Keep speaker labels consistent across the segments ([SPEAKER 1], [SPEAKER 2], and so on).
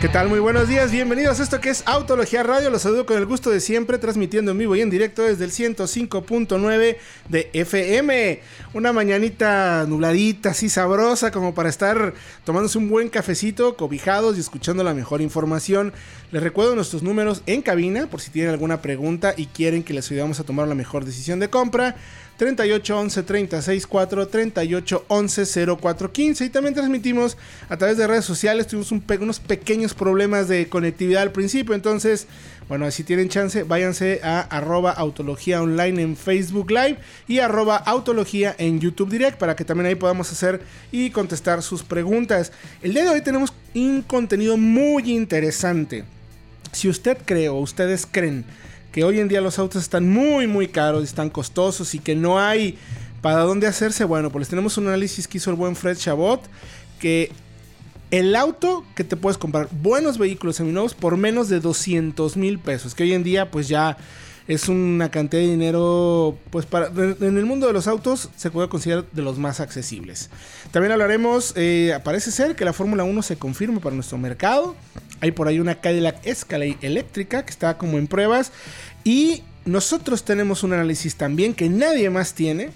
[SPEAKER 1] ¿Qué tal? Muy buenos días, bienvenidos a esto que es Autología Radio. Los saludo con el gusto de siempre, transmitiendo en vivo y en directo desde el 105.9 de FM. Una mañanita nubladita, así sabrosa, como para estar tomándose un buen cafecito, cobijados y escuchando la mejor información. Les recuerdo nuestros números en cabina, por si tienen alguna pregunta y quieren que les ayudemos a tomar la mejor decisión de compra. 38 11 36 4 38 11 04 15 y también transmitimos a través de redes sociales. Tuvimos unos pequeños problemas de conectividad al principio. Entonces bueno si tienen chance váyanse a arroba autología online en Facebook Live y arroba autología en YouTube Direct para que también ahí podamos hacer y contestar sus preguntas. El día de hoy tenemos un contenido muy interesante. Si usted cree o ustedes creen que hoy en día los autos están muy muy caros, están costosos y que no hay para dónde hacerse, bueno, pues tenemos un análisis que hizo el buen Fred Chabot, que el auto que te puedes comprar, buenos vehículos seminuevos por menos de 200 mil pesos, que hoy en día pues ya es una cantidad de dinero, pues para, en el mundo de los autos se puede considerar de los más accesibles. También hablaremos, eh, parece ser que la Fórmula 1 se confirme para nuestro mercado. Hay por ahí una Cadillac Escalade eléctrica que está como en pruebas. Y nosotros tenemos un análisis también que nadie más tiene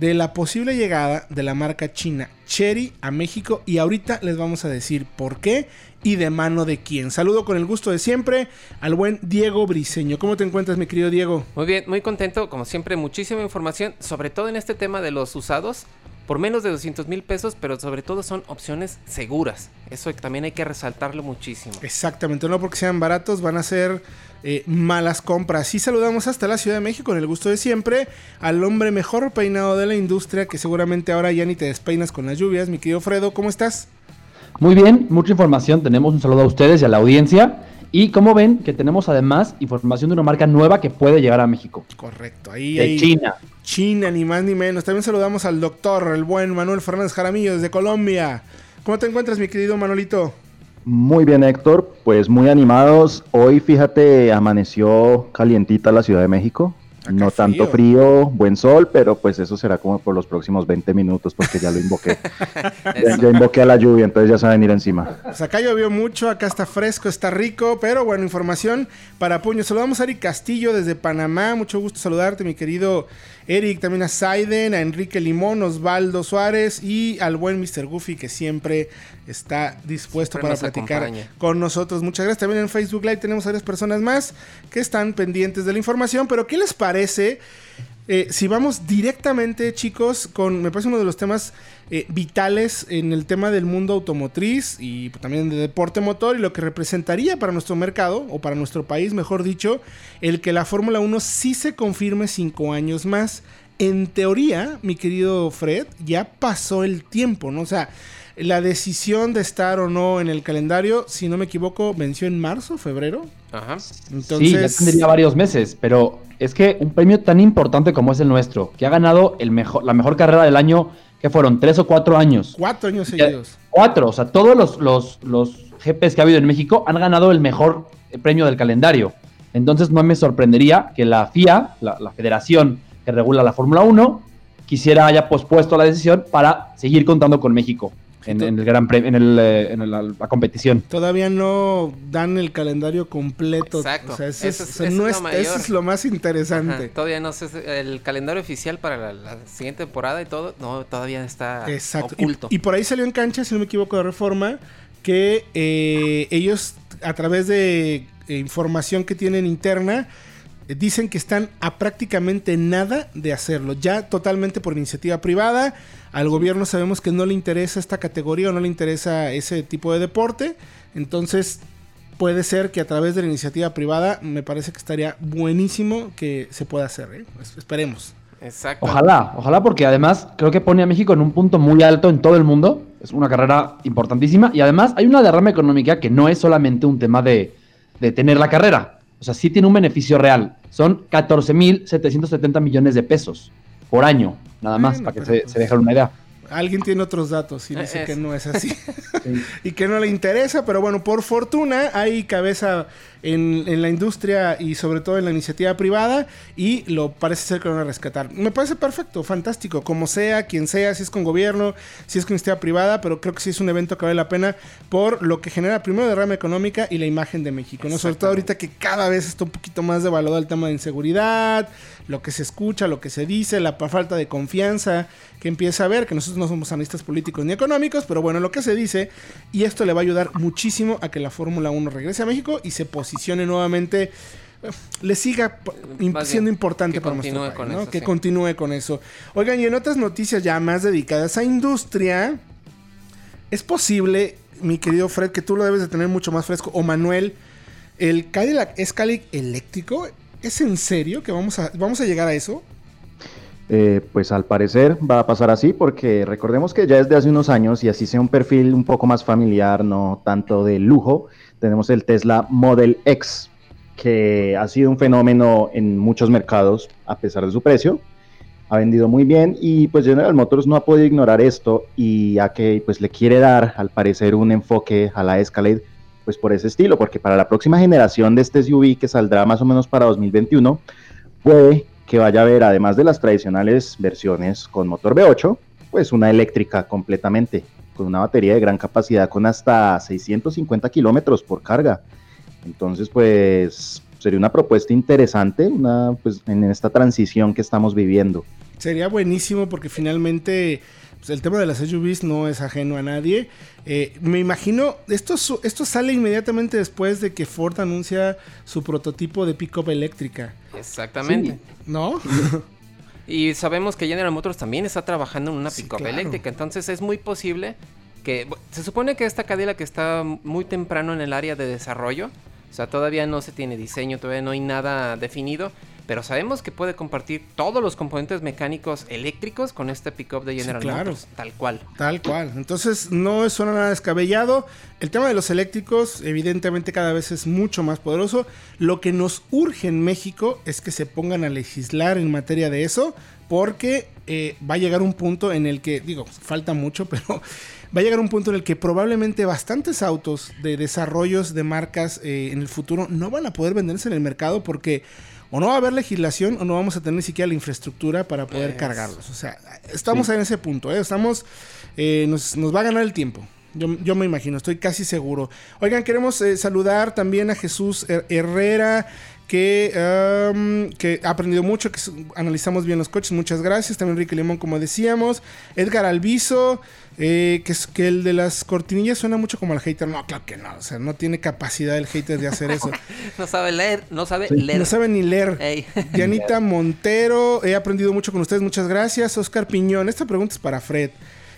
[SPEAKER 1] de la posible llegada de la marca china Cherry a México y ahorita les vamos a decir por qué y de mano de quién. Saludo con el gusto de siempre al buen Diego Briseño. ¿Cómo te encuentras, mi querido Diego?
[SPEAKER 2] Muy bien, muy contento, como siempre, muchísima información, sobre todo en este tema de los usados por menos de 200 mil pesos, pero sobre todo son opciones seguras. Eso también hay que resaltarlo muchísimo.
[SPEAKER 1] Exactamente, no porque sean baratos, van a ser eh, malas compras. Y saludamos hasta la Ciudad de México con el gusto de siempre al hombre mejor peinado de la industria, que seguramente ahora ya ni te despeinas con las lluvias. Mi querido Fredo, ¿cómo estás?
[SPEAKER 3] Muy bien, mucha información. Tenemos un saludo a ustedes y a la audiencia. Y como ven, que tenemos además información de una marca nueva que puede llegar a México.
[SPEAKER 1] Correcto, ahí.
[SPEAKER 3] De China.
[SPEAKER 1] China, ni más ni menos. También saludamos al doctor, el buen Manuel Fernández Jaramillo desde Colombia. ¿Cómo te encuentras, mi querido Manolito?
[SPEAKER 4] Muy bien, Héctor. Pues muy animados. Hoy, fíjate, amaneció calientita la Ciudad de México no tanto frío, buen sol, pero pues eso será como por los próximos 20 minutos porque ya lo invoqué. ya, invoqué a la lluvia, entonces ya saben ir encima.
[SPEAKER 1] Pues acá llovió mucho, acá está fresco, está rico, pero bueno, información para puño. Saludamos a Ari Castillo desde Panamá, mucho gusto saludarte mi querido Eric, también a Saiden, a Enrique Limón, Osvaldo Suárez y al buen Mr. Goofy que siempre está dispuesto para platicar con nosotros. Muchas gracias. También en Facebook Live tenemos a varias personas más que están pendientes de la información. Pero ¿qué les parece? Eh, si vamos directamente, chicos, con, me parece uno de los temas eh, vitales en el tema del mundo automotriz y también de deporte motor y lo que representaría para nuestro mercado, o para nuestro país, mejor dicho, el que la Fórmula 1 sí se confirme cinco años más. En teoría, mi querido Fred, ya pasó el tiempo, ¿no? O sea, la decisión de estar o no en el calendario, si no me equivoco, venció en marzo, febrero.
[SPEAKER 3] Ajá. Entonces... Sí, ya tendría varios meses, pero es que un premio tan importante como es el nuestro, que ha ganado el mejor, la mejor carrera del año, que fueron tres o cuatro años.
[SPEAKER 1] Cuatro años seguidos.
[SPEAKER 3] Cuatro, o sea, todos los, los, los GPs que ha habido en México han ganado el mejor premio del calendario. Entonces no me sorprendería que la FIA, la, la federación que regula la Fórmula 1, quisiera haya pospuesto la decisión para seguir contando con México en, el gran en, el, eh, en la competición.
[SPEAKER 1] Todavía no dan el calendario completo.
[SPEAKER 2] Exacto.
[SPEAKER 1] O sea, eso, es, lo más interesante.
[SPEAKER 2] Todavía no sé el calendario oficial para la, siguiente temporada y todo, no, todavía está oculto.
[SPEAKER 1] Y, por ahí salió en cancha, si no me equivoco, de reforma, que eh, ellos a través de eh, información que tienen interna dicen que están a prácticamente nada de hacerlo, ya totalmente por iniciativa privada. Al gobierno sabemos que no le interesa esta categoría o no le interesa ese tipo de deporte, entonces puede ser que a través de la iniciativa privada me parece que estaría buenísimo que se pueda hacer, ¿eh? pues, esperemos.
[SPEAKER 3] Exacto. Ojalá, ojalá porque además creo que pone a México en un punto muy alto en todo el mundo. Es una carrera importantísima y además hay una derrama económica que no es solamente un tema de, de tener la carrera. O sea, sí tiene un beneficio real. Son 14.770 millones de pesos por año, nada más, para que se, se dejen una idea.
[SPEAKER 1] Alguien tiene otros datos y dice que no es así. y que no le interesa, pero bueno, por fortuna hay cabeza en, la industria y sobre todo en la iniciativa privada y lo parece ser que lo van a rescatar. Me parece perfecto, fantástico, como sea, quien sea, si es con gobierno, si es con iniciativa privada, pero creo que sí es un evento que vale la pena por lo que genera primero derrama económica y la imagen de México, ¿no? Sobre todo ahorita que cada vez está un poquito más devaluado el tema de inseguridad, lo que se escucha, lo que se dice, la falta de confianza que empieza a haber, que nosotros no somos analistas políticos ni económicos, pero bueno, lo que se dice, y esto le va a ayudar muchísimo a que la Fórmula 1 regrese a México y se posicione nuevamente le siga siendo importante para nuestro país, que continúe con eso. Oigan, y en otras noticias ya más dedicadas a industria, es posible, mi querido Fred, que tú lo debes de tener mucho más fresco, o Manuel, el Cadillac Escalade eléctrico, ¿es en serio que vamos a, vamos a llegar a eso?
[SPEAKER 4] Eh, pues al parecer va a pasar así porque recordemos que ya desde hace unos años y así sea un perfil un poco más familiar, no tanto de lujo, tenemos el Tesla Model X, que ha sido un fenómeno en muchos mercados a pesar de su precio. Ha vendido muy bien y pues General Motors no ha podido ignorar esto y a que pues le quiere dar al parecer un enfoque a la Escalade pues por ese estilo, porque para la próxima generación de este SUV que saldrá más o menos para 2021 puede que vaya a haber, además de las tradicionales versiones con motor V8, pues una eléctrica completamente, con una batería de gran capacidad con hasta 650 kilómetros por carga. Entonces, pues sería una propuesta interesante una, pues, en esta transición que estamos viviendo.
[SPEAKER 1] Sería buenísimo porque finalmente pues, el tema de las SUVs no es ajeno a nadie. Eh, me imagino, esto, esto sale inmediatamente después de que Ford anuncia su prototipo de pickup eléctrica.
[SPEAKER 2] Exactamente.
[SPEAKER 1] ¿No?
[SPEAKER 2] y sabemos que General Motors también está trabajando en una pickup eléctrica, entonces es muy posible que se supone que esta que está muy temprano en el área de desarrollo, o sea, todavía no se tiene diseño, todavía no hay nada definido, pero sabemos que puede compartir todos los componentes mecánicos eléctricos con este pickup de General Motors, tal cual.
[SPEAKER 1] Tal cual. Entonces no suena nada descabellado. El tema de los eléctricos evidentemente cada vez es mucho más poderoso. Lo que nos urge en México es que se pongan a legislar en materia de eso, porque eh, va a llegar un punto en el que, digo, falta mucho, pero va a llegar un punto en el que probablemente bastantes autos de desarrollos de marcas eh, en el futuro no van a poder venderse en el mercado porque o no va a haber legislación o no vamos a tener ni siquiera la infraestructura para poder cargarlos. O sea, estamos en ese punto, ¿eh? estamos, eh, nos, va a ganar el tiempo. Yo, me imagino, estoy casi seguro. Oigan, queremos eh, saludar también a Jesús Herrera, que, que ha aprendido mucho, que analizamos bien los coches, muchas gracias. También Enrique Limón, como decíamos. Edgar Alviso, eh, que, es, que el de las cortinillas suena mucho como el hater. No, claro que no. O sea, no tiene capacidad el hater de hacer eso.
[SPEAKER 2] no sabe leer, no sabe leer.
[SPEAKER 1] No sabe ni leer. Dianita Montero, he aprendido mucho con ustedes. Muchas gracias. Oscar Piñón, esta pregunta es para Fred.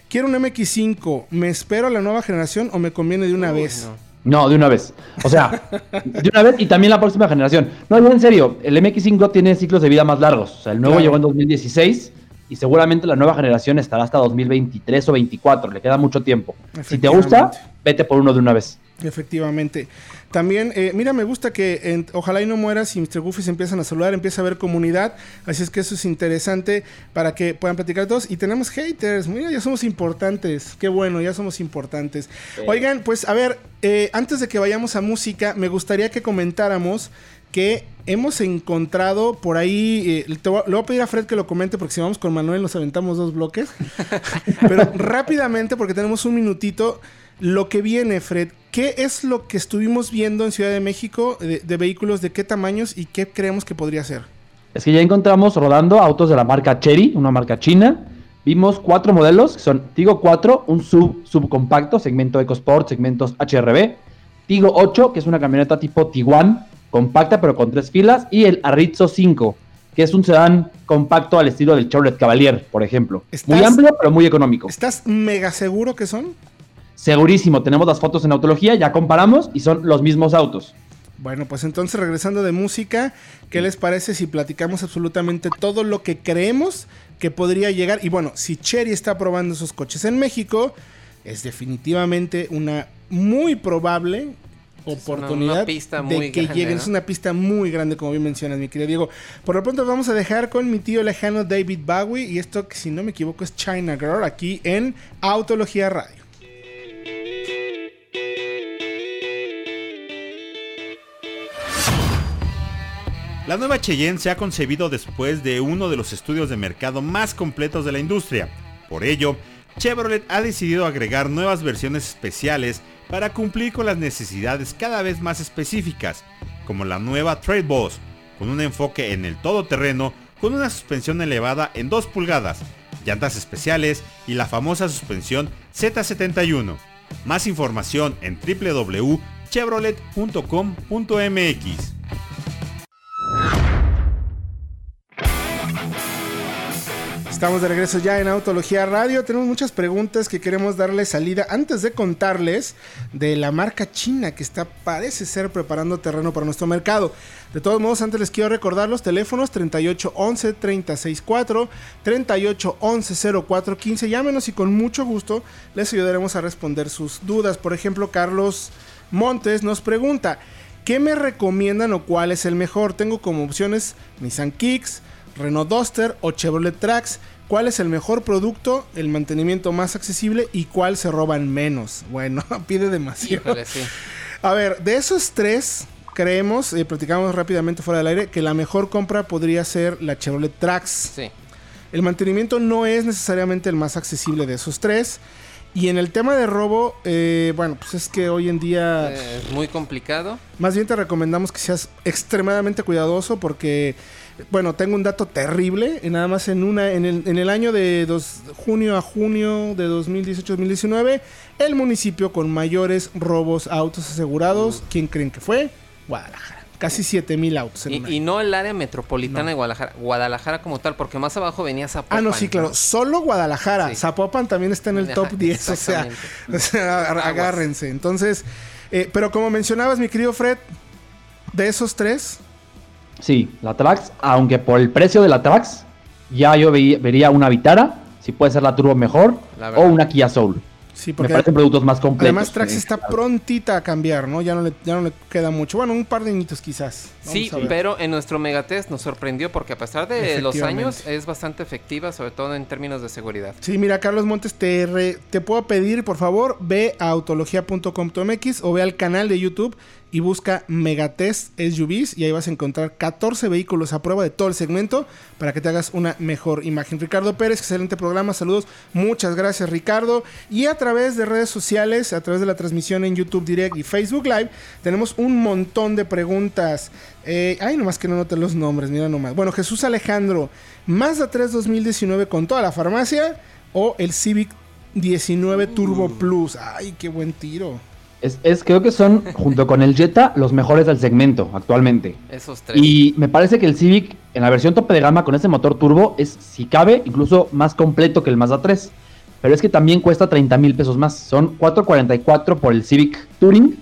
[SPEAKER 1] Quiero un MX5. ¿Me espero a la nueva generación o me conviene de una vez?
[SPEAKER 3] No. De una vez. O sea, de una vez y también la próxima generación. No, en serio, el MX5 tiene ciclos de vida más largos. O sea, el nuevo llegó en 2016 y seguramente la nueva generación estará hasta 2023 o 2024, le queda mucho tiempo. Si te gusta, vete por uno de una vez.
[SPEAKER 1] Efectivamente. También, eh, mira, me gusta que ojalá y no mueras y Mr. Goofy se empiezan a saludar, empieza a haber comunidad, así es que eso es interesante para que puedan platicar todos. Y tenemos haters, mira, ya somos importantes, qué bueno, ya somos importantes. Oigan, pues a ver, eh, antes de que vayamos a música, me gustaría que comentáramos que hemos encontrado por ahí, eh, le voy a pedir a Fred que lo comente porque si vamos con Manuel nos aventamos dos bloques, pero rápidamente porque tenemos un minutito, lo que viene Fred, ¿qué es lo que estuvimos viendo en Ciudad de México de, vehículos, de qué tamaños y qué creemos que podría ser?
[SPEAKER 3] Es que ya encontramos rodando autos de la marca Cherry, una marca china. Vimos cuatro modelos, que son Tigo 4, un sub subcompacto, segmento EcoSport, segmentos HRB. Tigo 8, que es una camioneta tipo Tiguan, compacta pero con tres filas, y el Arrizzo 5, que es un sedán compacto al estilo del Chevrolet Cavalier, por ejemplo. Muy amplio, pero muy económico.
[SPEAKER 1] ¿Estás mega seguro que son?
[SPEAKER 3] Segurísimo, tenemos las fotos en autología, ya comparamos y son los mismos autos.
[SPEAKER 1] Bueno, pues entonces regresando de música, ¿qué les parece si platicamos absolutamente todo lo que creemos que podría llegar? Y bueno, si Cherry está probando esos coches en México, es definitivamente una muy probable oportunidad de que lleguen. Es una pista muy grande, como bien mencionas, mi querido Diego. Por lo pronto vamos a dejar con mi tío lejano David Bowie. Y esto, si no me equivoco, es China Girl aquí en Autología Radio.
[SPEAKER 5] La nueva Cheyenne se ha concebido después de uno de los estudios de mercado más completos de la industria. Por ello, Chevrolet ha decidido agregar nuevas versiones especiales para cumplir con las necesidades cada vez más específicas, como la nueva Trade Boss, con un enfoque en el todoterreno con una suspensión elevada en 2 pulgadas, llantas especiales y la famosa suspensión Z71. Más información en www.chevrolet.com.mx.
[SPEAKER 1] Estamos de regreso ya en Autología Radio. Tenemos muchas preguntas que queremos darle salida antes de contarles de la marca china que está, parece ser, preparando terreno para nuestro mercado. De todos modos, antes les quiero recordar los teléfonos 3811 364 3811 0415. Llámenos y con mucho gusto les ayudaremos a responder sus dudas. Por ejemplo, Carlos Montes nos pregunta: ¿Qué me recomiendan o cuál es el mejor? Tengo como opciones Nissan Kicks. Renault Duster o Chevrolet Trax cuál es el mejor producto, el mantenimiento más accesible y cuál se roban menos. Bueno, pide demasiado. A ver, de esos tres, creemos, y platicamos rápidamente fuera del aire, que la mejor compra podría ser la Chevrolet Trax. Sí. El mantenimiento no es necesariamente el más accesible de esos tres. Y en el tema de robo, eh, bueno, pues es que hoy en día...
[SPEAKER 2] Es muy complicado.
[SPEAKER 1] Más bien te recomendamos que seas extremadamente cuidadoso porque bueno, tengo un dato terrible. Nada más en una en el, en el año de dos, junio a junio de 2018-2019, el municipio con mayores robos a autos asegurados, ¿quién creen que fue? Guadalajara. Casi 7 mil autos.
[SPEAKER 2] y, no el área metropolitana de Guadalajara, Guadalajara como tal, porque más abajo venía Zapopan.
[SPEAKER 1] Ah, no, sí, claro. Solo Guadalajara. Zapopan también está en el top 10. O sea, o sea agárrense. Entonces, eh, pero como mencionabas, mi querido Fred, de esos tres,
[SPEAKER 3] Sí, la Trax, aunque por el precio de la Trax, ya yo vería una Vitara, si puede ser la Turbo mejor, o una Kia Soul.
[SPEAKER 1] Sí, porque
[SPEAKER 3] me parecen productos más completos.
[SPEAKER 1] Además, Trax está prontita a cambiar, ¿no? Ya no, le, ya no le queda mucho. Bueno, un par de añitos quizás.
[SPEAKER 2] sí, pero en nuestro megatest nos sorprendió porque a pesar de los años es bastante efectiva, sobre todo en términos de seguridad.
[SPEAKER 1] Sí, mira, Carlos Montes, te, te puedo pedir, por favor, ve a autologia.com.mx o ve al canal de YouTube y busca Megatest SUVs y ahí vas a encontrar 14 vehículos a prueba de todo el segmento para que te hagas una mejor imagen. Ricardo Pérez, excelente programa, saludos, muchas gracias Ricardo. Y a través de redes sociales, a través de la transmisión en YouTube Direct y Facebook Live, tenemos un montón de preguntas. Eh, ay, nomás que no note los nombres, mira nomás. Bueno, Jesús Alejandro, Mazda 3 2019 con toda la farmacia o el Civic 19 Turbo uh. Plus. Ay, qué buen tiro.
[SPEAKER 3] Es, creo que son, junto con el Jetta, los mejores del segmento actualmente.
[SPEAKER 2] Esos tres.
[SPEAKER 3] Y me parece que el Civic, en la versión tope de gama con ese motor turbo, es, si cabe, incluso más completo que el Mazda 3. Pero es que también cuesta 30 mil pesos más. Son 444 por el Civic Touring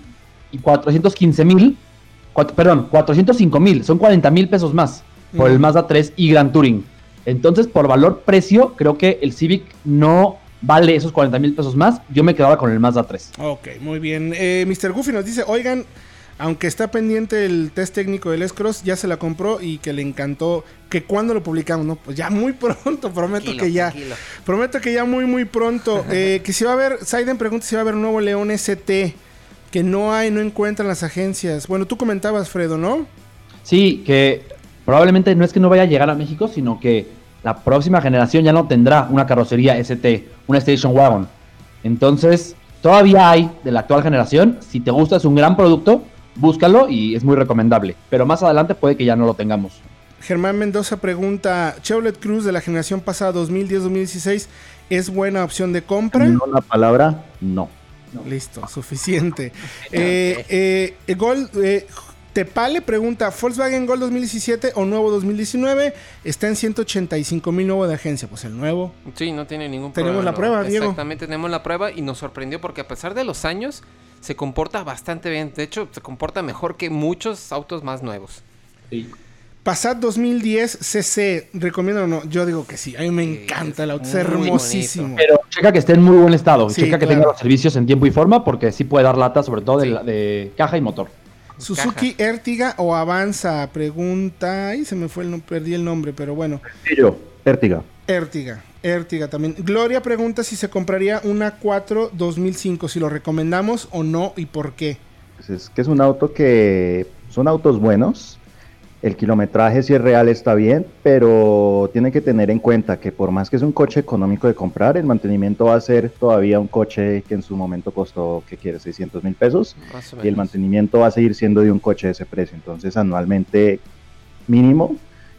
[SPEAKER 3] y 415 mil, perdón, 405 mil. Son 40 mil pesos más por el Mazda 3 y Gran Touring. Entonces, por valor-precio, creo que el Civic no vale esos 40 mil pesos más, yo me quedaba con el Mazda 3.
[SPEAKER 1] Ok, muy bien. Eh, Mr. Goofy nos dice, oigan, aunque está pendiente el test técnico del S-Cross, ya se la compró y que le encantó. Que cuando lo publicamos, ¿no? Pues ya muy pronto, prometo que ya. Prometo que ya muy, muy pronto. eh, que si va a haber, Saiden pregunta si va a haber un nuevo León ST. Que no hay, no encuentran las agencias. Bueno, tú comentabas, Fredo, ¿no?
[SPEAKER 3] Sí, que probablemente no es que no vaya a llegar a México, sino que la próxima generación ya no tendrá una carrocería ST, una Station Wagon. Entonces, todavía hay de la actual generación. Si te gusta, es un gran producto, búscalo y es muy recomendable. Pero más adelante puede que ya no lo tengamos.
[SPEAKER 1] Germán Mendoza pregunta, Chevrolet Cruz de la generación pasada 2010-2016 es buena opción de compra.
[SPEAKER 4] No la palabra, no.
[SPEAKER 1] Listo, suficiente. eh, eh, Gol, eh, Tepale pregunta, ¿Volkswagen Gol 2017 o nuevo 2019? Está en 185 mil nuevo de agencia. Pues el nuevo.
[SPEAKER 2] Sí, no tiene ningún
[SPEAKER 1] problema. Tenemos la prueba, Diego.
[SPEAKER 2] Exactamente, tenemos la prueba y nos sorprendió porque a pesar de los años, se comporta bastante bien. De hecho, se comporta mejor que muchos autos más nuevos.
[SPEAKER 1] Sí. Passat 2010 CC, ¿recomiendo o no? Yo digo que sí, a mí me encanta el auto, es hermosísimo.
[SPEAKER 3] Pero checa que esté en muy buen estado, checa que tenga los servicios en tiempo y forma, porque sí puede dar lata, sobre todo de caja y motor.
[SPEAKER 1] Suzuki Ertiga o Avanza, pregunta. Ay, se me fue el perdí el nombre, pero bueno.
[SPEAKER 4] Yo, Ertiga.
[SPEAKER 1] Ertiga, Ertiga también. Gloria pregunta si se compraría una 4 2005, si lo recomendamos o no y por qué.
[SPEAKER 4] Pues es que es un auto que son autos buenos, El kilometraje si es real está bien, pero tiene que tener en cuenta que por más que es un coche económico de comprar, el mantenimiento va a ser todavía un coche que en su momento costó, ¿qué quiere? 600 mil pesos. Y el mantenimiento va a seguir siendo de un coche de ese precio. Entonces anualmente mínimo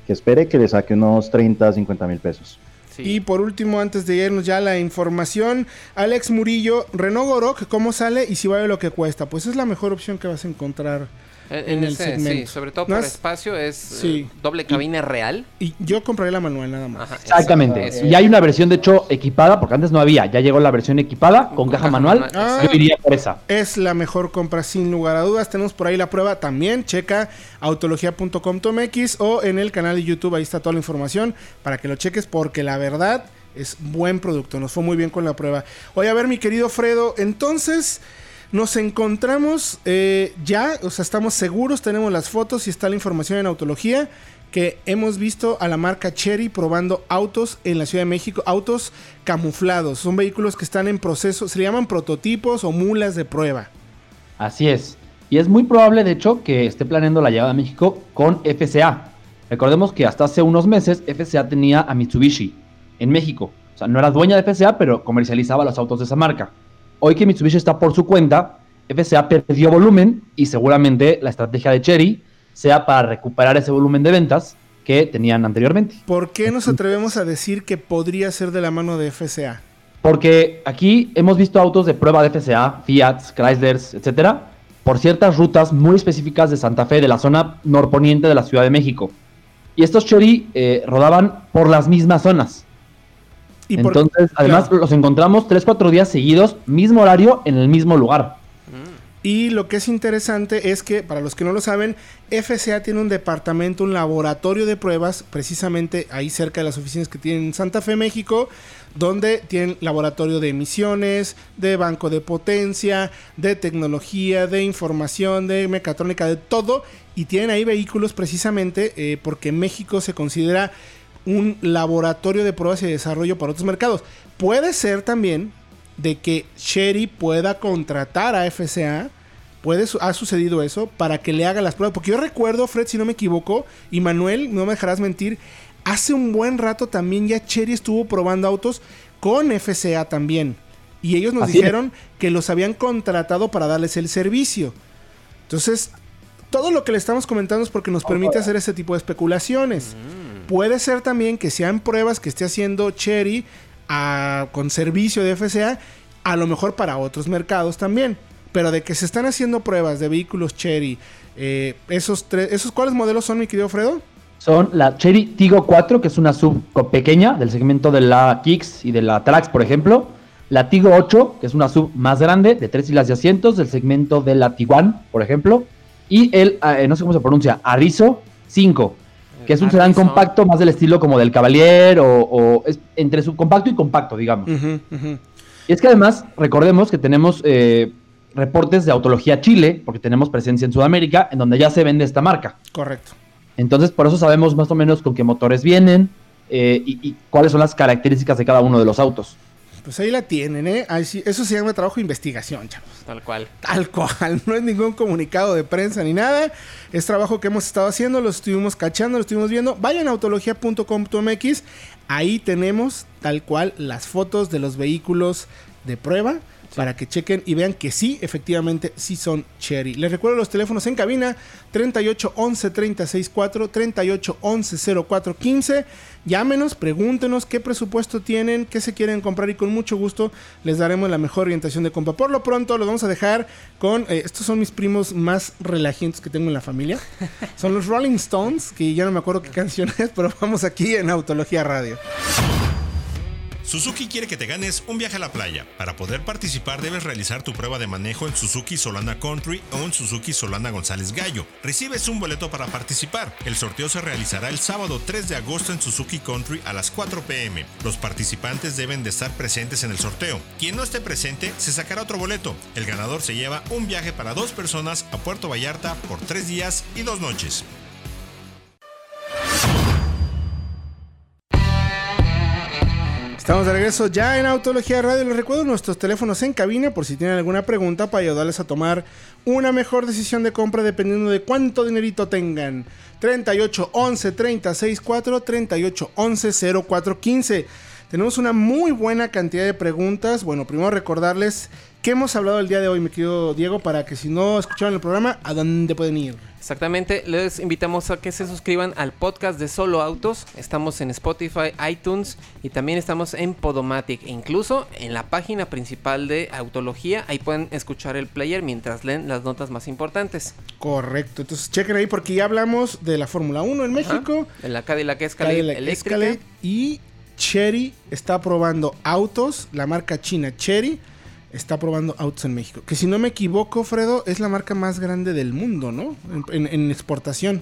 [SPEAKER 4] que espere que le saque unos 30, 50 mil pesos.
[SPEAKER 1] Y por último, antes de irnos ya la información, Alex Murillo, Renault Gorok, ¿cómo sale y si vale lo que cuesta? Pues es la mejor opción que vas a encontrar en, el segmento.
[SPEAKER 2] Sí, sobre todo por espacio es eh, doble cabina real.
[SPEAKER 1] Y yo compraré la manual nada más.
[SPEAKER 3] Exactamente. Y hay una versión de hecho equipada, porque antes no había, ya llegó la versión equipada con, caja, manual.
[SPEAKER 1] yo iría por esa. Es la mejor compra sin lugar a dudas. Tenemos por ahí la prueba también. Checa autología.com.mx o en el canal de YouTube, ahí está toda la información para que lo cheques porque la verdad es buen producto. Nos fue muy bien con la prueba. Oye, a ver, mi querido Fredo, entonces nos encontramos eh, ya, o sea, estamos seguros, tenemos las fotos y está la información en Autología que hemos visto a la marca Cherry probando autos en la Ciudad de México, autos camuflados. Son vehículos que están en proceso, se llaman prototipos o mulas de prueba.
[SPEAKER 3] Así es. Y es muy probable, de hecho, que esté planeando la llegada a México con FCA. Recordemos que hasta hace unos meses FCA tenía a Mitsubishi en México. O sea, no era dueña de FCA, pero comercializaba los autos de esa marca. Hoy que Mitsubishi está por su cuenta, FCA perdió volumen y seguramente la estrategia de Cherry sea para recuperar ese volumen de ventas que tenían anteriormente.
[SPEAKER 1] ¿Por qué nos atrevemos a decir que podría ser de la mano de FCA?
[SPEAKER 3] Porque aquí hemos visto autos de prueba de FCA, Fiat, Chrysler, etcétera, por ciertas rutas muy específicas de Santa Fe, de la zona norponiente de la Ciudad de México. Y estos Cherry eh, rodaban por las mismas zonas. Entonces, además, los encontramos 3-4 días seguidos, mismo horario, en el mismo lugar.
[SPEAKER 1] Y lo que es interesante es que, para los que no lo saben, FCA tiene un departamento, un laboratorio de pruebas, precisamente ahí cerca de las oficinas que tienen en Santa Fe, México, donde tienen laboratorio de emisiones, de banco de potencia, de tecnología, de información, de mecatrónica, de todo. Y tienen ahí vehículos precisamente eh, porque México se considera un laboratorio de pruebas y desarrollo para otros mercados. Puede ser también de que Sherry pueda contratar a FCA. Puede, ha sucedido eso para que le haga las pruebas. Porque yo recuerdo, Fred, si no me equivoco, y Manuel, no me dejarás mentir, hace un buen rato también ya Cherry estuvo probando autos con FCA también. Y ellos nos dijeron que los habían contratado para darles el servicio. Entonces, todo lo que le estamos comentando es porque nos permite hacer ese tipo de especulaciones. Mm. Puede ser también que sean pruebas que esté haciendo Cherry con servicio de FCA, a lo mejor para otros mercados también. Pero de que se están haciendo pruebas de vehículos Cherry, eh, esos tres, ¿esos cuáles modelos son, mi querido Fredo?
[SPEAKER 3] Son la Cherry Tigo 4, que es una sub pequeña del segmento de la Kicks y de la Trax, por ejemplo. La Tigo 8, que es una sub más grande, de tres hilas de asientos, del segmento de la Tiguan, por ejemplo. Y el, eh, no sé cómo se pronuncia, Arizo 5, que es un sedán compacto más del estilo como del Cavalier o, es entre subcompacto y compacto, digamos. Y es que además, recordemos que tenemos eh, reportes de Autología Chile, porque tenemos presencia en Sudamérica, en donde ya se vende esta marca.
[SPEAKER 1] Correcto.
[SPEAKER 3] Entonces, por eso sabemos más o menos con qué motores vienen eh, y cuáles son las características de cada uno de los autos.
[SPEAKER 1] Pues ahí la tienen, ¿eh? eso se llama trabajo de investigación, chavos.
[SPEAKER 2] Tal cual.
[SPEAKER 1] Tal cual. No es ningún comunicado de prensa ni nada. Es trabajo que hemos estado haciendo, lo estuvimos cachando, lo estuvimos viendo. Vayan a autología.com.mx. Ahí tenemos tal cual las fotos de los vehículos de prueba para que chequen y vean que sí, efectivamente, sí son Cherry. Les recuerdo los teléfonos en cabina 38 11 36 4, 38 11 04 15. Llámenos, pregúntenos qué presupuesto tienen, qué se quieren comprar y con mucho gusto les daremos la mejor orientación de compra. Por lo pronto los vamos a dejar con, eh, estos son mis primos más relajientos que tengo en la familia. Son los Rolling Stones, que ya no me acuerdo qué canción es, pero vamos aquí en Autología Radio.
[SPEAKER 6] Suzuki quiere que te ganes un viaje a la playa. Para poder participar debes realizar tu prueba de manejo en Suzuki Solana Country o en Suzuki Solana González Gallo. Recibes un boleto para participar. El sorteo se realizará el sábado 3 de agosto en Suzuki Country a las 4 pm. Los participantes deben de estar presentes en el sorteo. Quien no esté presente se sacará otro boleto. El ganador se lleva un viaje para dos personas a Puerto Vallarta por tres días y dos noches.
[SPEAKER 1] Estamos de regreso ya en Autología Radio. Les recuerdo nuestros teléfonos en cabina por si tienen alguna pregunta para ayudarles a tomar una mejor decisión de compra dependiendo de cuánto dinerito tengan. 38 11 36 4 38 11 04 15. Tenemos una muy buena cantidad de preguntas. Bueno, primero recordarles que hemos hablado el día de hoy, mi querido Diego, para que si no escucharon el programa, ¿a dónde pueden ir?
[SPEAKER 2] Exactamente, les invitamos a que se suscriban al podcast de Solo Autos. Estamos en Spotify, iTunes y también estamos en Podomatic. E incluso en la página principal de Autología, ahí pueden escuchar el player mientras leen las notas más importantes.
[SPEAKER 1] Correcto, entonces chequen ahí porque ya hablamos de la Fórmula 1 en México.
[SPEAKER 2] En la Cadillac Escalade Cadillac eléctrica. Escalade
[SPEAKER 1] y Cherry está probando autos, la marca china Cherry está probando autos en México. Que si no me equivoco, Fredo, es la marca más grande del mundo, ¿no? En, exportación.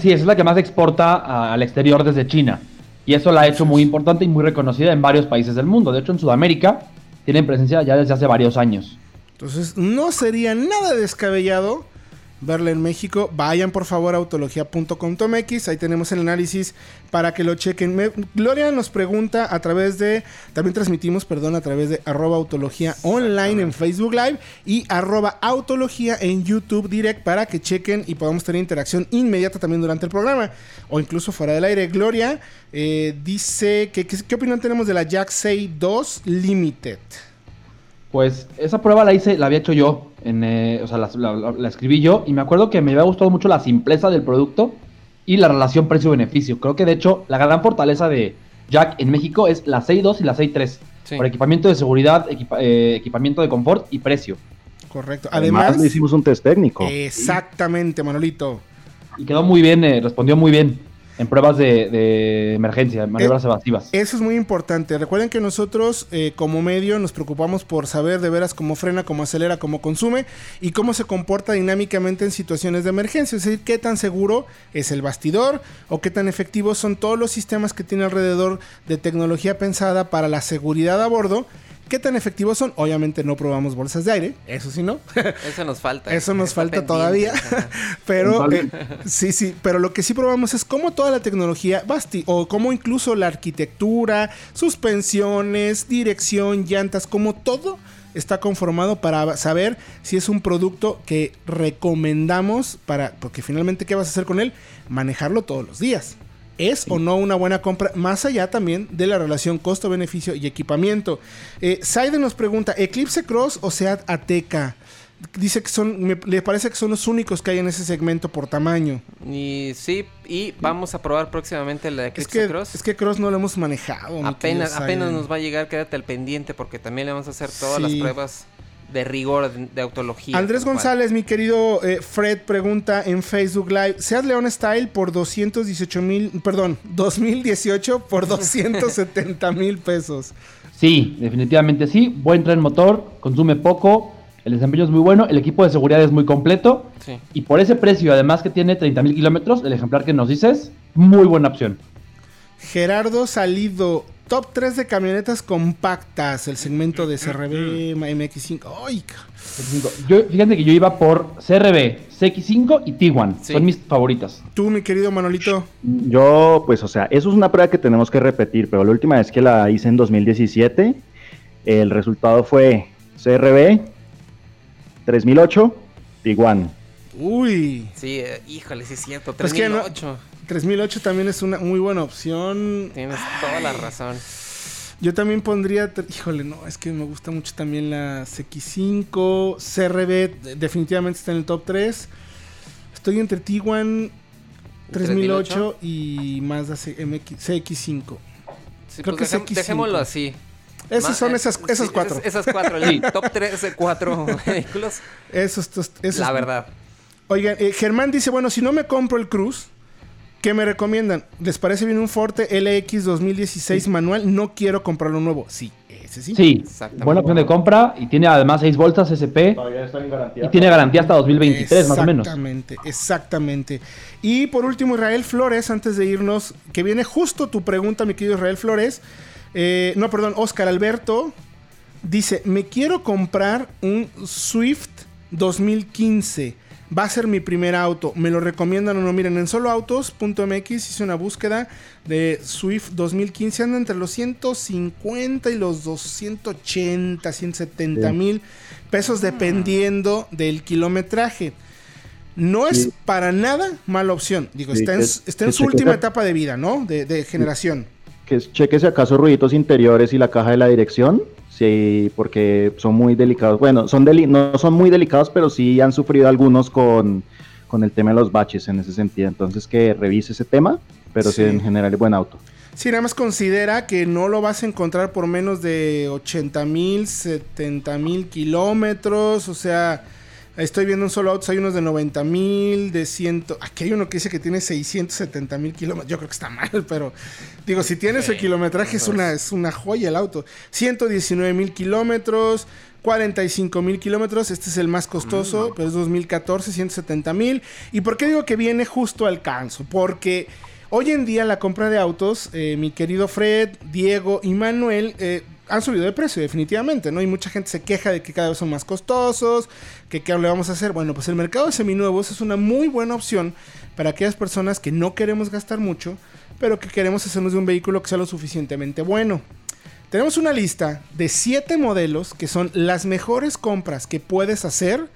[SPEAKER 3] sí, es la que más exporta al exterior desde China. Y eso la ha hecho muy importante y muy reconocida en varios países del mundo. De hecho, en Sudamérica tienen presencia ya desde hace varios años.
[SPEAKER 1] Entonces, no sería nada descabellado verla en México, vayan por favor a autología.com.mx, ahí tenemos el análisis para que lo chequen. Gloria nos pregunta a través de, también transmitimos, perdón, a través de arroba autología online en Facebook Live y arroba autología en YouTube Direct para que chequen y podamos tener interacción inmediata también durante el programa o incluso fuera del aire. Gloria eh, dice que, ¿qué opinión tenemos de la Jack 2 Limited?
[SPEAKER 3] Pues esa prueba la hice, la había hecho yo, en, eh, o sea, la, escribí yo y me acuerdo que me había gustado mucho la simpleza del producto y la relación precio-beneficio. Creo que de hecho la gran fortaleza de Jack en México es la 6.2 y la 6.3. Por equipamiento de seguridad, eh, equipamiento de confort y precio.
[SPEAKER 1] Correcto. Además,
[SPEAKER 4] le hicimos un test técnico.
[SPEAKER 1] Exactamente, Manolito.
[SPEAKER 3] Y quedó muy bien, eh, respondió muy bien en pruebas de, emergencia, maniobras eh, evasivas.
[SPEAKER 1] Eso es muy importante. Recuerden que nosotros eh, como medio nos preocupamos por saber de veras cómo frena, cómo acelera, cómo consume y cómo se comporta dinámicamente en situaciones de emergencia. Es decir, qué tan seguro es el bastidor o qué tan efectivos son todos los sistemas que tiene alrededor de tecnología pensada para la seguridad a bordo ¿Qué tan efectivos son? Obviamente no probamos bolsas de aire, eso sí no.
[SPEAKER 2] Eso nos falta.
[SPEAKER 1] eso nos falta todavía. pero eh, sí, sí, pero lo que sí probamos es cómo toda la tecnología, basti, o cómo incluso la arquitectura, suspensiones, dirección, llantas, como todo está conformado para saber si es un producto que recomendamos para, porque finalmente, ¿qué vas a hacer con él? Manejarlo todos los días. ¿Es o no una buena compra? Más allá también de la relación costo-beneficio y equipamiento. Eh, Saide nos pregunta, ¿Eclipse Cross o Seat Ateca? Dice que son, le parece que son los únicos que hay en ese segmento por tamaño.
[SPEAKER 2] Y sí, y vamos a probar próximamente la Eclipse
[SPEAKER 1] es que,
[SPEAKER 2] Cross.
[SPEAKER 1] Es que Cross no lo hemos manejado.
[SPEAKER 2] Apenas, apenas nos va a llegar, quédate al pendiente porque también le vamos a hacer todas las pruebas de rigor de, autología.
[SPEAKER 1] Andrés González, mi querido eh, Fred, pregunta en Facebook Live: Seat León Style por 218 mil, perdón, 2018 por 270 mil pesos.
[SPEAKER 3] Sí, definitivamente sí. Buen tren motor, consume poco, el desempeño es muy bueno, el equipo de seguridad es muy completo. Y por ese precio, además que tiene 30 mil kilómetros, el ejemplar que nos dices, muy buena opción.
[SPEAKER 1] Gerardo Salido, Top 3 de camionetas compactas, el segmento de CRB, MX5. ¡Ay!
[SPEAKER 3] Yo, fíjate que yo iba por CRB, CX5 y Tiguan. Son mis favoritas.
[SPEAKER 1] Tú, mi querido Manolito.
[SPEAKER 4] Yo, pues, o sea, eso es una prueba que tenemos que repetir, pero la última vez que la hice en 2017, el resultado fue CRB 3008, Tiguan.
[SPEAKER 1] Uy.
[SPEAKER 2] Sí, eh, híjole, sí es cierto. 3008.
[SPEAKER 1] 3008 también es una muy buena opción.
[SPEAKER 2] Tienes toda la razón.
[SPEAKER 1] Yo también pondría, híjole, no, es que me gusta mucho también la CX5, CRB, definitivamente está en el top 3. Estoy entre Tiguan 3008 y Mazda MX, CX5.
[SPEAKER 2] Creo pues que Dejémoslo así.
[SPEAKER 1] Esas son esas, esas cuatro.
[SPEAKER 2] esas cuatro, el top 3 de cuatro vehículos.
[SPEAKER 1] Esos, esos,
[SPEAKER 2] La verdad.
[SPEAKER 1] Oigan, eh, Germán dice, bueno, si no me compro el Cruz, ¿Qué me recomiendan? ¿Les parece bien un Forte LX 2016 manual? No quiero comprarlo nuevo. Sí, ese sí.
[SPEAKER 3] Sí, buena opción de compra y tiene además 6 bolsas SP.
[SPEAKER 4] Todavía está en garantía.
[SPEAKER 3] Y tiene garantía hasta 2023, más o menos.
[SPEAKER 1] Exactamente, exactamente. Y por último, Israel Flores, antes de irnos, que viene justo tu pregunta, mi querido Israel Flores. Eh, no, perdón, Oscar Alberto dice: Me quiero comprar un Swift 2015 va a ser mi primer auto. ¿Me lo recomiendan o no? Miren, en soloautos.mx hice una búsqueda de Swift 2015. Anda entre los 150 y los 280, 170 mil pesos dependiendo del kilometraje. No es para nada mala opción. Digo, está, en, su última etapa de vida, ¿no? De, generación.
[SPEAKER 4] Que cheque si acaso ruiditos interiores y la caja de la dirección. Sí, porque son muy delicados. Bueno, son no son muy delicados, pero sí han sufrido algunos con, el tema de los baches en ese sentido. Entonces que revise ese tema, pero sí, en general es buen auto.
[SPEAKER 1] Sí, nada más considera que no lo vas a encontrar por menos de 80 mil, 70 mil kilómetros. O sea, Estoy viendo un solo auto, hay unos de 90 mil, de 100. Aquí hay uno que dice que tiene 670 mil kilómetros. Yo creo que está mal, pero digo, si tiene ese kilometraje es una, es una joya el auto. 119 mil kilómetros, 45 mil kilómetros. Este es el más costoso, mm. pero es 2014, 170 mil. ¿Y por qué digo que viene justo al canso? Porque hoy en día la compra de autos, eh, mi querido Fred, Diego y Manuel. Eh, han subido de precio, definitivamente, ¿no? Y mucha gente se queja de que cada vez son más costosos, que qué le vamos a hacer. Bueno, pues el mercado de seminuevos es una muy buena opción para aquellas personas que no queremos gastar mucho, pero que queremos hacernos de un vehículo que sea lo suficientemente bueno. Tenemos una lista de 7 modelos que son las mejores compras que puedes hacer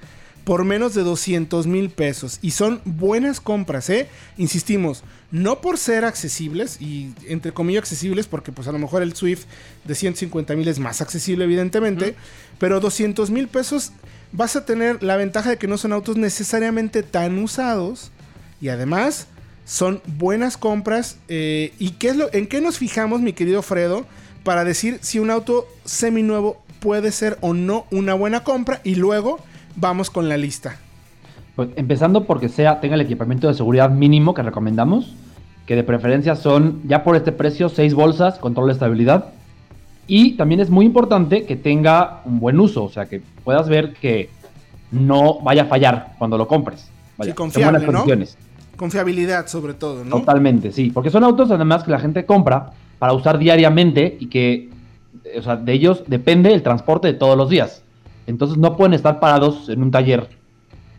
[SPEAKER 1] por menos de 200 mil pesos. Y son buenas compras, ¿eh? Insistimos, no por ser accesibles, y entre comillas accesibles, porque pues a lo mejor el Swift de 150 mil es más accesible, evidentemente, pero 200 mil pesos vas a tener la ventaja de que no son autos necesariamente tan usados y además son buenas compras. Eh, ¿Y qué es lo, en qué nos fijamos, mi querido Fredo, para decir si un auto seminuevo puede ser o no una buena compra? Y luego vamos con la lista.
[SPEAKER 3] Pues empezando porque sea, tenga el equipamiento de seguridad mínimo que recomendamos, que de preferencia son ya por este precio seis bolsas, control de estabilidad. Y también es muy importante que tenga un buen uso, o sea, que puedas ver que no vaya a fallar cuando lo compres.
[SPEAKER 1] sí, confiable, ¿no? Confiabilidad sobre todo, ¿no?
[SPEAKER 3] Totalmente, sí, porque son autos además que la gente compra para usar diariamente y que, o sea, de ellos depende el transporte de todos los días. Entonces no pueden estar parados en un taller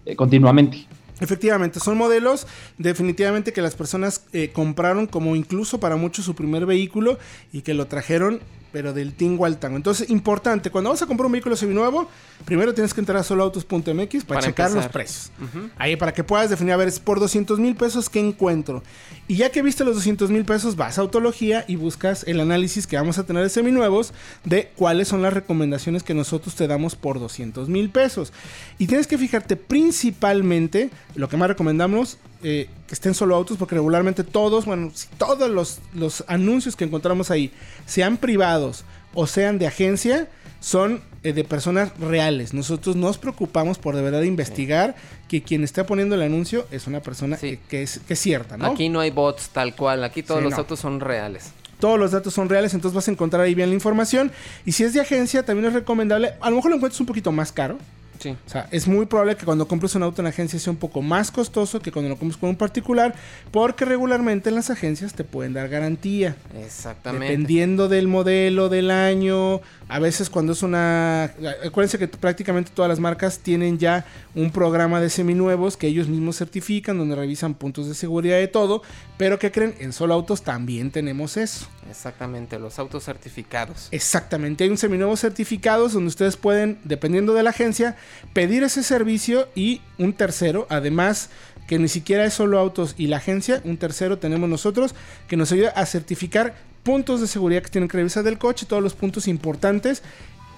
[SPEAKER 3] eh, continuamente.
[SPEAKER 1] Efectivamente, son modelos definitivamente que las personas eh, compraron como incluso para muchos su primer vehículo y que lo trajeron pero del tingo al tango. Entonces, importante, cuando vas a comprar un vehículo seminuevo, primero tienes que entrar a soloautos.mx para, checar los precios. Ahí para que puedas definir, a ver, es por 200 mil pesos que encuentro. Y ya que viste los 200 mil pesos, vas a Autología y buscas el análisis que vamos a tener de seminuevos de cuáles son las recomendaciones que nosotros te damos por 200 mil pesos. Y tienes que fijarte principalmente, lo que más recomendamos, eh, que estén solo autos, porque regularmente todos, bueno, si todos los, los, anuncios que encontramos ahí, sean privados o sean de agencia, son eh, de personas reales. Nosotros nos preocupamos por de verdad investigar que quien está poniendo el anuncio es una persona que, es, que, es, cierta, ¿no?
[SPEAKER 2] Aquí no hay bots tal cual, aquí todos los autos son reales
[SPEAKER 1] todos los datos son reales, entonces vas a encontrar ahí bien la información. Y si es de agencia, también es recomendable, a lo mejor lo encuentras un poquito más caro, o sea, es muy probable que cuando compres un auto en agencia sea un poco más costoso que cuando lo compres con un particular, porque regularmente en las agencias te pueden dar garantía.
[SPEAKER 2] Exactamente.
[SPEAKER 1] Dependiendo del modelo, del año, a veces cuando es una... Acuérdense que prácticamente todas las marcas tienen ya un programa de seminuevos que ellos mismos certifican, donde revisan puntos de seguridad de todo, pero que creen, en solo autos también tenemos eso.
[SPEAKER 2] Exactamente, los autos certificados.
[SPEAKER 1] Exactamente, hay un seminuevo certificados donde ustedes pueden, dependiendo de la agencia, pedir ese servicio y un tercero, además que ni siquiera es solo autos y la agencia, un tercero tenemos nosotros que nos ayuda a certificar puntos de seguridad que tienen que revisar del coche, todos los puntos importantes,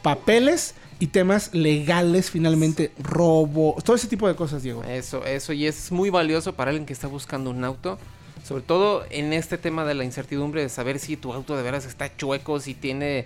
[SPEAKER 1] papeles y temas legales finalmente, robo, todo ese tipo de cosas, Diego.
[SPEAKER 2] Eso, eso, y es muy valioso para alguien que está buscando un auto. Sobre todo en este tema de la incertidumbre de saber si tu auto de veras está chueco, si tiene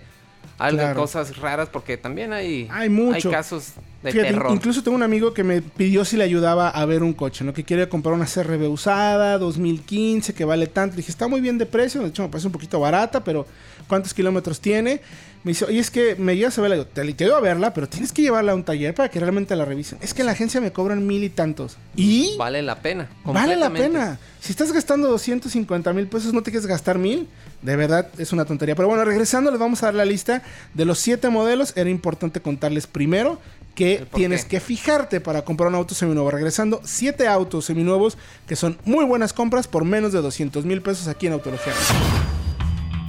[SPEAKER 2] algo, cosas raras, porque también hay,
[SPEAKER 1] hay, mucho.
[SPEAKER 2] casos de terror.
[SPEAKER 1] Incluso tengo un amigo que me pidió si le ayudaba a ver un coche, ¿no? Que quiere comprar una CRB usada, 2015, que vale tanto. Le dije, está muy bien de precio, de hecho me parece un poquito barata, pero ¿cuántos kilómetros tiene? Me dice, oye, es que me llevas a verla. Te, te a verla, pero tienes que llevarla a un taller para que realmente la revisen. Es que en la agencia me cobran mil y tantos. Y...
[SPEAKER 2] Vale la pena.
[SPEAKER 1] Vale la pena. Si estás gastando 250 mil pesos, no te quieres gastar mil. De verdad, es una tontería. Pero bueno, regresando, les vamos a dar la lista de los siete modelos. Era importante contarles primero que tienes que fijarte para comprar un auto seminuevo. Regresando, siete autos seminuevos que son muy buenas compras por menos de 200 mil pesos aquí en Autología.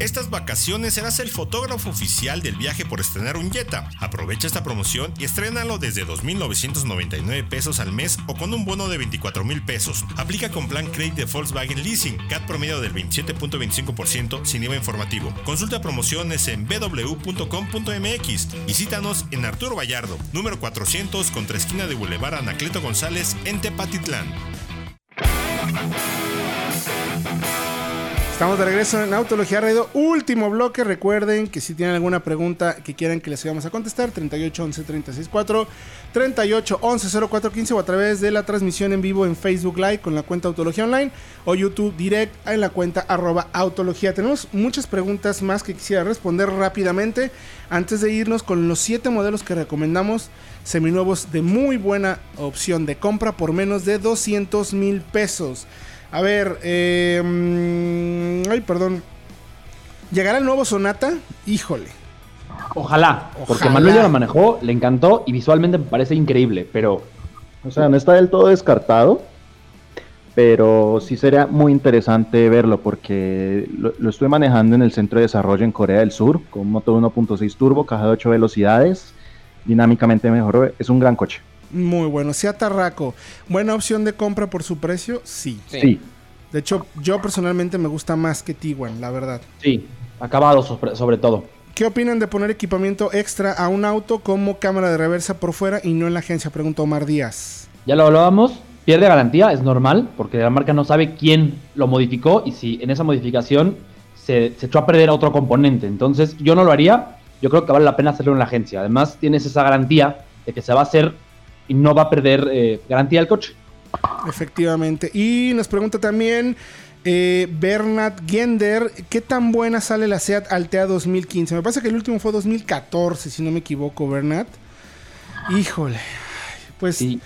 [SPEAKER 6] Estas vacaciones serás el fotógrafo oficial del viaje por estrenar un Jetta. Aprovecha esta promoción y estrénalo desde 2.999 pesos al mes o con un bono de 24 mil pesos. Aplica con plan Credit de Volkswagen Leasing, CAT promedio del 27.25% sin IVA informativo. Consulta promociones en www.com.mx. Visítanos en Arturo Vallardo, número 400 contra esquina de Boulevard Anacleto González en Tepatitlán.
[SPEAKER 1] Estamos de regreso en Autología Radio. Último bloque. Recuerden que si tienen alguna pregunta que quieran que les vayamos a contestar, 38 11 364, 38 11 0415 o a través de la transmisión en vivo en Facebook Live con la cuenta Autología Online o YouTube Direct en la cuenta arroba Autología. Tenemos muchas preguntas más que quisiera responder rápidamente antes de irnos con los 7 modelos que recomendamos seminuevos de muy buena opción de compra por menos de 200 mil pesos. A ver, eh, mm, ay, perdón. ¿Llegará el nuevo Sonata? Híjole.
[SPEAKER 3] Ojalá, porque Manuel ya lo manejó, le encantó y visualmente me parece increíble, pero...
[SPEAKER 4] O sea, no está del todo descartado, pero sí sería muy interesante verlo porque lo, lo estuve manejando en el centro de desarrollo en Corea del Sur con un motor 1.6 turbo, caja de 8 velocidades, dinámicamente mejor, es un gran coche.
[SPEAKER 1] Muy bueno. Sea Tarraco, buena opción de compra por su precio, sí.
[SPEAKER 4] Sí.
[SPEAKER 1] De hecho, yo personalmente me gusta más que Tiguan, la verdad.
[SPEAKER 3] Sí, acabado sobre, sobre todo.
[SPEAKER 1] ¿Qué opinan de poner equipamiento extra a un auto como cámara de reversa por fuera y no en la agencia? Preguntó Omar Díaz.
[SPEAKER 3] Ya lo hablábamos, pierde garantía, es normal, porque la marca no sabe quién lo modificó y si en esa modificación se, se echó a perder a otro componente. Entonces, yo no lo haría, yo creo que vale la pena hacerlo en la agencia. Además, tienes esa garantía de que se va a hacer y no va a perder eh, garantía del coche.
[SPEAKER 1] Efectivamente. Y nos pregunta también eh, Bernat Gender, ¿qué tan buena sale la SEAT Altea 2015? Me parece que el último fue 2014, si no me equivoco, Bernat. Híjole. Pues,
[SPEAKER 3] Sí.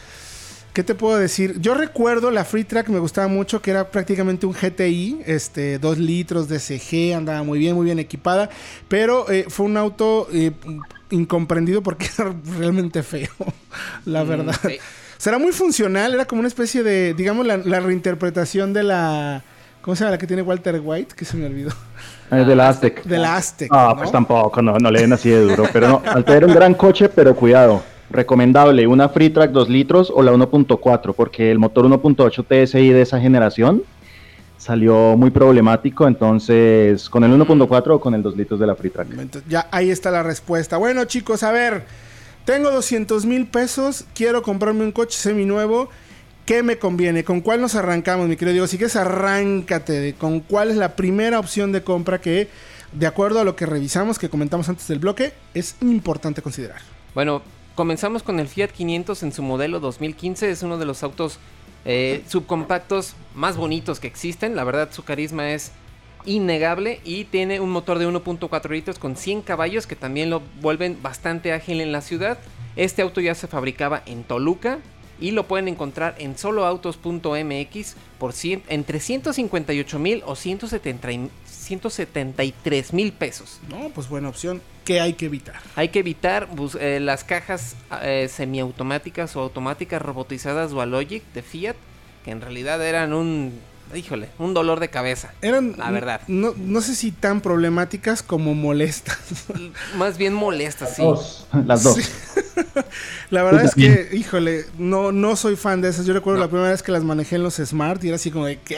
[SPEAKER 1] ¿qué te puedo decir? Yo recuerdo la Free Track, me gustaba mucho, que era prácticamente un GTI, este, 2 litros de CG, andaba muy bien, muy bien equipada, pero eh, fue un auto eh, incomprendido porque era realmente feo, la
[SPEAKER 2] Mm,
[SPEAKER 1] verdad.
[SPEAKER 2] sí.
[SPEAKER 1] Será muy funcional, era como una especie de, digamos, la, la reinterpretación de la... ¿Cómo se llama la que tiene Walter White? Que se me olvidó.
[SPEAKER 4] Es de la Aztec.
[SPEAKER 1] De la Aztec.
[SPEAKER 4] Ah,
[SPEAKER 1] ¿no?
[SPEAKER 4] pues tampoco, no, no le den así de duro. Pero no, Altea era un gran coche, pero cuidado. Recomendable una Free Track 2 litros o la 1.4, porque el motor 1.8 TSI de esa generación salió muy problemático. Entonces, con el 1.4 o con el 2 litros de la Free Track.
[SPEAKER 1] Entonces, ya ahí está la respuesta. Bueno, chicos, a ver. Tengo 200 mil pesos. Quiero comprarme un coche seminuevo. ¿Qué me conviene? ¿Con cuál nos arrancamos, mi querido Diego? Si quieres, arráncate. ¿Con cuál es la primera opción de compra que, de acuerdo a lo que revisamos, que comentamos antes del bloque, es importante considerar?
[SPEAKER 2] Bueno, comenzamos con el Fiat 500 en su modelo 2015. Es uno de los autos eh, subcompactos más bonitos que existen. La verdad, su carisma es innegable y tiene un motor de 1.4 litros con 100 caballos que también lo vuelven bastante ágil en la ciudad. Este auto ya se fabricaba en Toluca y lo pueden encontrar en soloautos.mx por cien- entre 158 mil o 170 y- 173 mil pesos.
[SPEAKER 1] No, pues buena opción. ¿Qué hay que evitar?
[SPEAKER 2] Hay que evitar bus- eh, las cajas eh, semiautomáticas o automáticas robotizadas Dualogic de Fiat, que en realidad eran un, híjole, un dolor de cabeza.
[SPEAKER 1] Eran,
[SPEAKER 2] La verdad.
[SPEAKER 1] No, no sé si tan problemáticas como molestas.
[SPEAKER 2] Más bien molestas, sí.
[SPEAKER 3] Dos.
[SPEAKER 4] Las dos.
[SPEAKER 1] Sí. La verdad es que, híjole, no, no soy fan de esas. Yo recuerdo
[SPEAKER 2] No.
[SPEAKER 1] la primera vez que las manejé en los Smart y era así como de, ¿qué?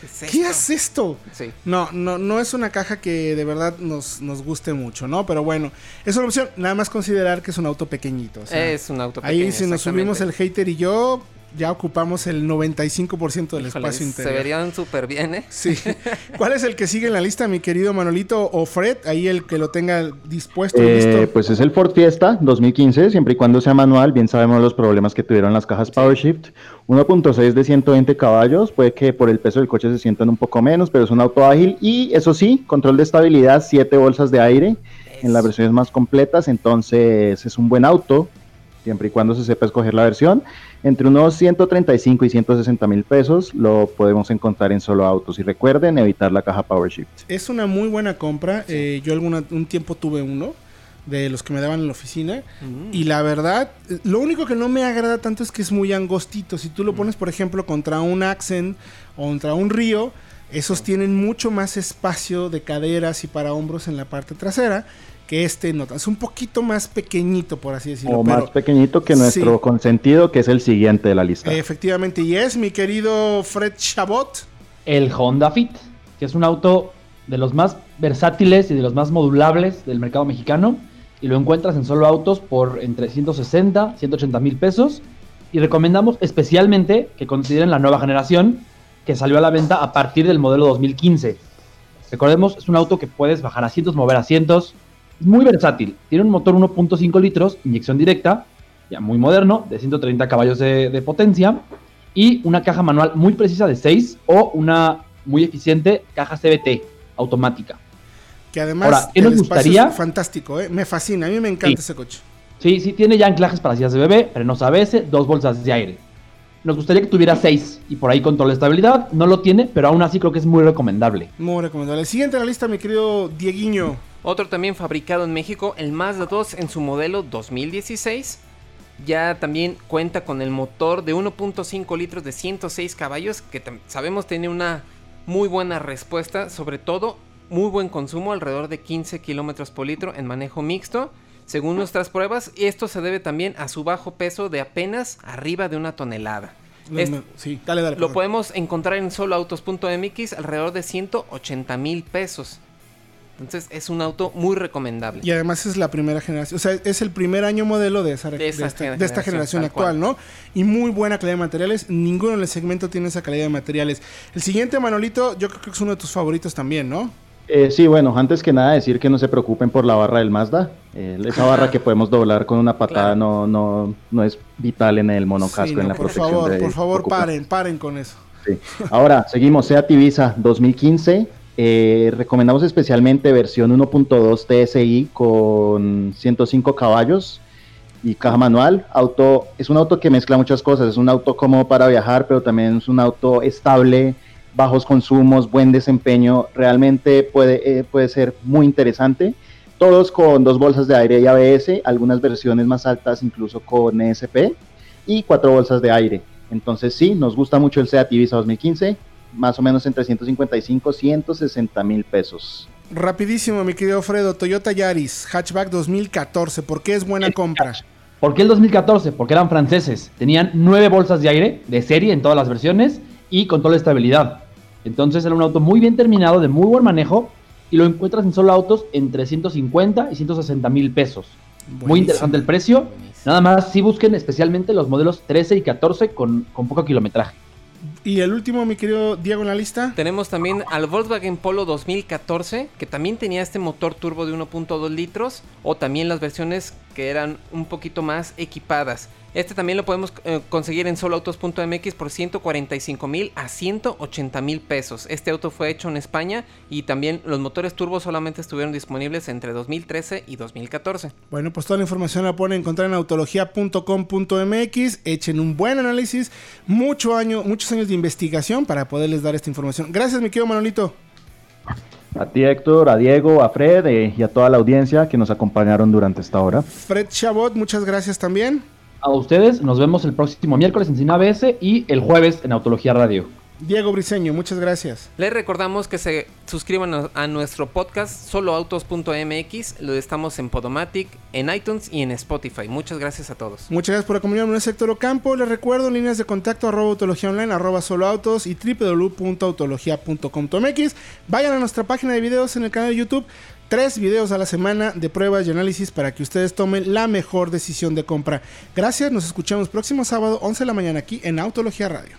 [SPEAKER 2] ¿Qué es
[SPEAKER 1] ¿Qué
[SPEAKER 2] esto?
[SPEAKER 1] es esto?
[SPEAKER 2] Sí.
[SPEAKER 1] No, no, no es una caja que de verdad nos, nos guste mucho, ¿no? Pero bueno, es una opción. Nada más considerar que es un auto pequeñito. o sea,
[SPEAKER 2] es un auto
[SPEAKER 1] ahí
[SPEAKER 2] pequeño,
[SPEAKER 1] si nos subimos el hater y yo, ya ocupamos el 95% del
[SPEAKER 2] Híjole,
[SPEAKER 1] espacio
[SPEAKER 2] se
[SPEAKER 1] interior.
[SPEAKER 2] verían súper bien, ¿eh?
[SPEAKER 1] Sí. ¿Cuál es el que sigue en la lista, mi querido Manolito o Fred? Ahí el que lo tenga dispuesto
[SPEAKER 4] Eh,
[SPEAKER 1] listo.
[SPEAKER 4] pues es el Ford Fiesta 2015, siempre y cuando sea manual, bien sabemos los problemas que tuvieron las cajas PowerShift. 1.6 de 120 caballos, puede que por el peso del coche se sientan un poco menos, pero es un auto ágil y eso sí, control de estabilidad, 7 bolsas de aire en las versiones más completas, entonces es un buen auto, siempre y cuando se sepa escoger la versión. Entre unos 135 y 160 mil pesos lo podemos encontrar en solo autos y recuerden evitar la caja PowerShift.
[SPEAKER 1] Es una muy buena compra. Eh, yo alguna, un tiempo tuve uno. de los que me daban en la oficina. Y la verdad, lo único que no me agrada tanto es que es muy angostito. Si tú lo pones, por ejemplo, contra un Accent o contra un Río, esos tienen mucho más espacio de caderas y para hombros en la parte trasera que este nota. Es un poquito más pequeñito, por así decirlo.
[SPEAKER 4] O más pequeñito que nuestro consentido, que es el siguiente de la lista.
[SPEAKER 1] Efectivamente, y es mi querido Fred Chabot.
[SPEAKER 3] El Honda Fit, que es un auto de los más versátiles y de los más modulables del mercado mexicano. Y lo encuentras en solo autos por entre 160, 180 mil pesos. Y recomendamos especialmente que consideren la nueva generación que salió a la venta a partir del modelo 2015. Recordemos, es un auto que puedes bajar asientos, mover asientos, es muy versátil. Tiene un motor 1.5 litros, inyección directa, ya muy moderno, de 130 caballos de, potencia. Y una caja manual muy precisa de 6 o una muy eficiente caja CBT automática.
[SPEAKER 1] Que además
[SPEAKER 3] ¿qué nos gustaría?
[SPEAKER 1] fantástico, ¿eh? me fascina, a mí me encanta ese coche.
[SPEAKER 3] Sí, sí, tiene ya anclajes para sillas de bebé, frenos ABS, dos bolsas de aire. Nos gustaría que tuviera 6 y por ahí control de estabilidad. No lo tiene, pero aún así creo que es muy recomendable.
[SPEAKER 1] Muy recomendable. Siguiente en la lista, mi querido Dieguiño.
[SPEAKER 2] Otro también fabricado en México, el Mazda 2 en su modelo 2016. Ya también cuenta con el motor de 1.5 litros de 106 caballos, que sabemos tiene una muy buena respuesta, sobre todo muy buen consumo, alrededor de 15 kilómetros por litro en manejo mixto. Según nuestras pruebas, y esto se debe también a su bajo peso de apenas arriba de una tonelada.
[SPEAKER 1] sí, dale, dale,
[SPEAKER 2] lo podemos encontrar en soloautos.mx alrededor de 180 mil pesos. Entonces es un auto muy recomendable.
[SPEAKER 1] Y además es la primera generación, o sea, es el primer año modelo de, esa, de, esta, generación, actual, ¿no? Y muy buena calidad de materiales. Ninguno en el segmento tiene esa calidad de materiales. El siguiente, Manolito, yo creo que es uno de tus favoritos también, ¿no?
[SPEAKER 4] Eh, sí, bueno, antes que nada decir que no se preocupen por la barra del Mazda. Eh, esa barra que podemos doblar con una patada no, no, no es vital en el monocasco, en la
[SPEAKER 1] por
[SPEAKER 4] protección.
[SPEAKER 1] Favor, por favor, paren, paren con eso.
[SPEAKER 4] Sí. Ahora, seguimos, Seat Ibiza 2015 eh, recomendamos especialmente versión 1.2 TSI con 105 caballos y caja manual. Auto, es un auto que mezcla muchas cosas. Es un auto cómodo para viajar, pero también es un auto estable, bajos consumos, buen desempeño. Realmente puede, eh, puede ser muy interesante. Todos con dos bolsas de aire y ABS, algunas versiones más altas incluso con ESP y cuatro bolsas de aire. Entonces sí, nos gusta mucho el Seat Ibiza 2015 más o menos entre 155 160 mil pesos.
[SPEAKER 1] Rapidísimo, mi querido Fredo, Toyota Yaris, hatchback 2014, ¿por qué es buena compra?
[SPEAKER 3] ¿Por qué el 2014? Porque eran franceses, tenían nueve bolsas de aire de serie en todas las versiones y control de estabilidad. Entonces era un auto muy bien terminado, de muy buen manejo y lo encuentras en solo autos entre 150 y 160 mil pesos. Muy interesante el precio. Nada más si busquen especialmente los modelos 13 y 14 con, con poco kilometraje.
[SPEAKER 1] Y el último, mi querido Diego, en la lista.
[SPEAKER 2] Tenemos también al Volkswagen Polo 2014, que también tenía este motor turbo de 1.2 litros, o también las versiones que eran un poquito más equipadas. Este también lo podemos eh, conseguir en soloautos.mx por 145 mil a 180 mil pesos. Este auto fue hecho en España y también los motores turbo solamente estuvieron disponibles entre 2013 y 2014.
[SPEAKER 1] Bueno, pues toda la información la pueden encontrar en autología.com.mx. Echen un buen análisis, mucho año, muchos años de investigación para poderles dar esta información. Gracias, mi querido Manolito.
[SPEAKER 4] A ti Héctor, a Diego, a Fred eh, y a toda la audiencia que nos acompañaron durante esta hora.
[SPEAKER 1] Fred Chabot, muchas gracias también
[SPEAKER 3] a ustedes. Nos vemos el próximo miércoles en Cine ABS y el jueves en Autología Radio.
[SPEAKER 1] Diego Briseño, muchas gracias.
[SPEAKER 2] Les recordamos que se suscriban a, nuestro podcast soloautos.mx. Lo estamos en Podomatic, en iTunes y en Spotify. Muchas gracias a todos.
[SPEAKER 1] Muchas gracias por acompañarnos en sector Ocampo. Les recuerdo líneas de contacto arroba autología online, arroba soloautos y www.autología.com.mx. Vayan a nuestra página de videos en el canal de YouTube tres videos a la semana de pruebas y análisis para que ustedes tomen la mejor decisión de compra. Gracias, nos escuchamos próximo sábado 11 de la mañana aquí en Autología Radio.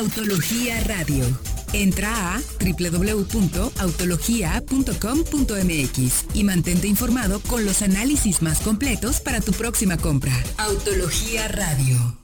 [SPEAKER 7] Autología Radio. Entra a www.autologia.com.mx y mantente informado con los análisis más completos para tu próxima compra. Autología Radio.